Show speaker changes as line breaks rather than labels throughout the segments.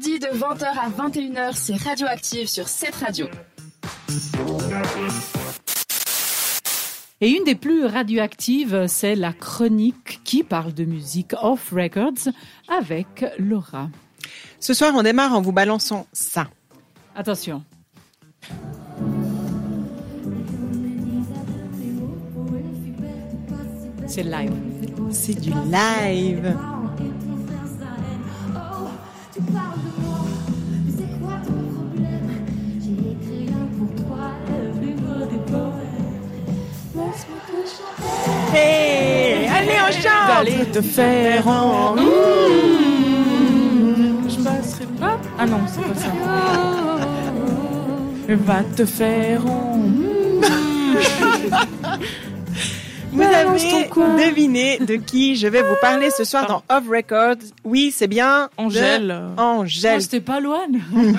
mardis de 20h à 21h, c'est Radioactive sur cette radio.
Et une des plus radioactives, c'est la chronique qui parle de musique off records avec Laura.
Ce soir, on démarre en vous balançant ça.
Attention. C'est live.
C'est du live. Hey, allez, on chante.
D'aller te faire en... Je passerai pas... Ah non, c'est pas ça. Va te faire en...
Vous
Balance
avez deviné de qui je vais vous parler ce soir dans Off Record. Oui, c'est bien
Angèle.
Angèle.
Oh, C'était pas loin.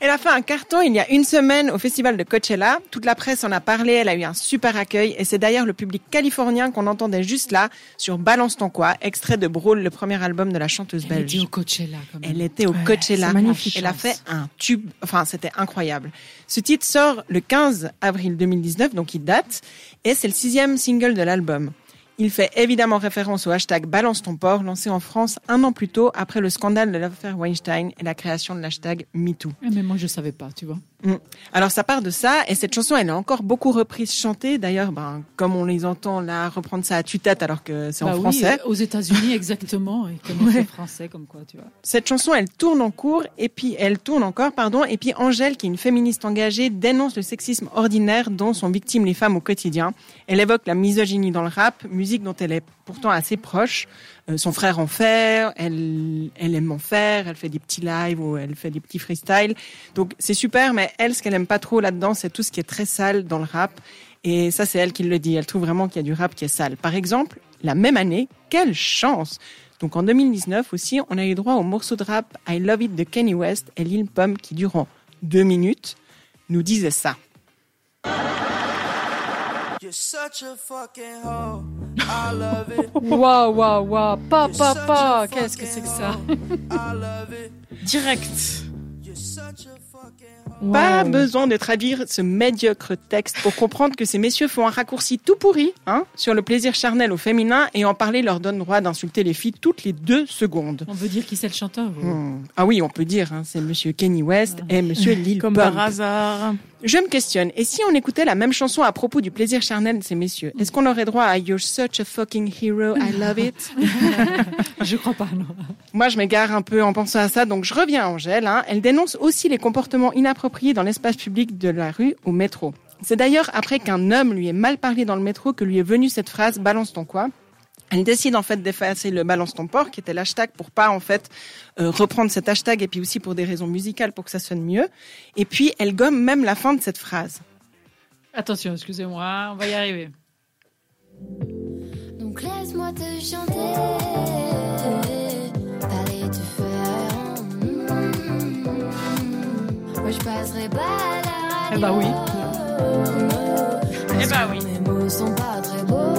Elle a fait un carton il y a une semaine au festival de Coachella. Toute la presse en a parlé, elle a eu un super accueil et c'est d'ailleurs le public californien qu'on entendait juste là sur Balance ton quoi, extrait de Brawl, le premier album de la chanteuse
Elle
belge.
était au Coachella quand même.
Elle était au Coachella.
magnifique.
Elle a fait un tube. Enfin, c'était incroyable. Ce titre sort le 15 avril 2019, donc il date, et c'est le sixième single de l'album. Il fait évidemment référence au hashtag Balance ton port, lancé en France un an plus tôt après le scandale de l'affaire Weinstein et la création de l'hashtag MeToo.
Ah, Mais moi, je savais pas, tu vois.
Mm. Alors ça part de ça et cette chanson elle est encore beaucoup reprise chantée d'ailleurs ben comme on les entend là reprendre ça à tue-tête alors que c'est
Bah
en
oui,
français.
aux États-Unis, exactement. Et comment c'est français, comme quoi, tu vois.
Cette chanson elle tourne en cours et puis elle tourne encore pardon et puis Angèle qui est une féministe engagée dénonce le sexisme ordinaire dont sont victimes les femmes au quotidien. Elle évoque la misogynie dans le rap, musique dont elle est pourtant assez proche. Euh, son frère en fait, elle, elle aime en faire, elle fait des petits lives ou elle fait des petits freestyles. Donc c'est super, mais elle, ce qu'elle aime pas trop là-dedans, c'est tout ce qui est très sale dans le rap. Et ça, c'est elle qui le dit. Elle trouve vraiment qu'il y a du rap qui est sale. Par exemple, la même année, quelle chance Donc en 2019 aussi, on a eu droit au morceau de rap I Love It de Kanye West et Lil Pump qui, durant deux minutes, nous disait ça.
You're such a fucking hoe. I love it.
Waouh, waouh, waouh. Pa, pa, pa. Qu'est-ce que c'est que ça?
fucking hoe. I love it.
Direct.
Pas
Wow.
besoin de traduire ce médiocre texte pour comprendre que ces messieurs font un raccourci tout pourri hein, sur le plaisir charnel au féminin et en parler leur donne droit d'insulter les filles toutes les deux secondes.
On veut dire qui c'est le chanteur
Hmm. Ah oui, on peut dire, hein, c'est Monsieur Kenny West et Monsieur Lil
Comme
Pump.
par hasard.
Je me questionne, et si on écoutait la même chanson à propos du plaisir charnel de ces messieurs, est-ce qu'on aurait droit à You're such a fucking hero, I love it?
Je crois pas, non.
Moi, je m'égare un peu en pensant à ça, donc je reviens à Angèle. Hein. Elle dénonce aussi les comportements inappropriés dans l'espace public de la rue au métro. C'est d'ailleurs après qu'un homme lui ait mal parlé dans le métro que lui est venue cette phrase « balance ton quoi ». Elle décide en fait d'effacer le balance ton porc, qui était l'hashtag pour pas en fait euh, reprendre cet hashtag et puis aussi pour des raisons musicales pour que ça sonne mieux. Et puis elle gomme même la fin de cette phrase.
Attention, excusez-moi, on va y arriver.
Donc laisse-moi te chanter, je passerai pas à la radio.
Eh bah oui.
Eh bah oui. Les mots sont pas très beaux.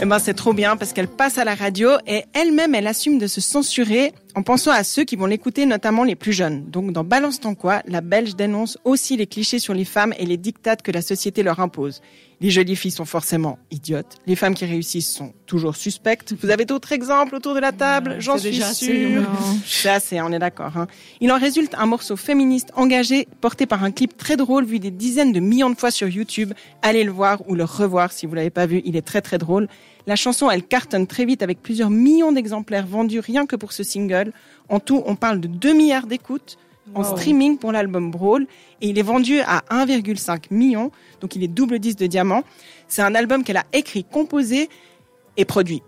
Eh ben, c'est trop bien parce qu'elle passe à la radio et elle-même, elle assume de se censurer en pensant à ceux qui vont l'écouter, notamment les plus jeunes. Donc, dans Balance ton quoi, la Belge dénonce aussi les clichés sur les femmes et les dictates que la société leur impose. Les jolies filles sont forcément idiotes. Les femmes qui réussissent sont toujours suspectes. Vous avez d'autres exemples autour de la table? J'en
c'est
suis sûre.
ouais.
C'est on est d'accord. Hein. Il en résulte un morceau féministe engagé, porté par un clip très drôle, vu des dizaines de millions de fois sur YouTube. Allez le voir ou le revoir si vous l'avez pas vu, il est très très drôle. La chanson, elle cartonne très vite avec plusieurs millions d'exemplaires vendus rien que pour ce single. En tout, on parle de 2 milliards d'écoutes en
Wow.
streaming pour l'album Brawl et il est vendu à 1,5 million, donc il est double disque de diamant. C'est un album qu'elle a écrit, composé et produit.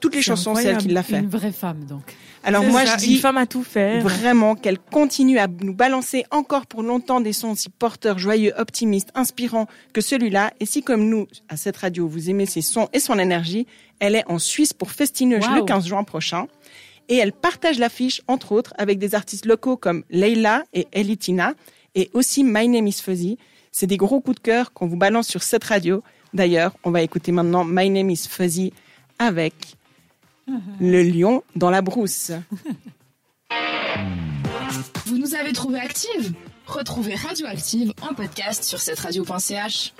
Toutes les chansons, c'est elle qui l'a fait.
Une vraie femme, donc.
Alors
C'est
moi,
ça,
je dis
Une femme à tout faire.
Vraiment, qu'elle continue à nous balancer encore pour longtemps des sons aussi porteurs, joyeux, optimistes, inspirants que celui-là. Et si, comme nous, à cette radio, vous aimez ses sons et son énergie, elle est en Suisse pour Festineuse
Wow.
le 15 juin prochain. Et elle partage l'affiche, entre autres, avec des artistes locaux comme Leila et Elitina, et aussi My Name is Fuzzy. C'est des gros coups de cœur qu'on vous balance sur cette radio. D'ailleurs, on va écouter maintenant My Name is Fuzzy avec Le lion dans la brousse.
Vous nous avez trouvé active Retrouvez Radioactive en podcast sur cette radio.ch.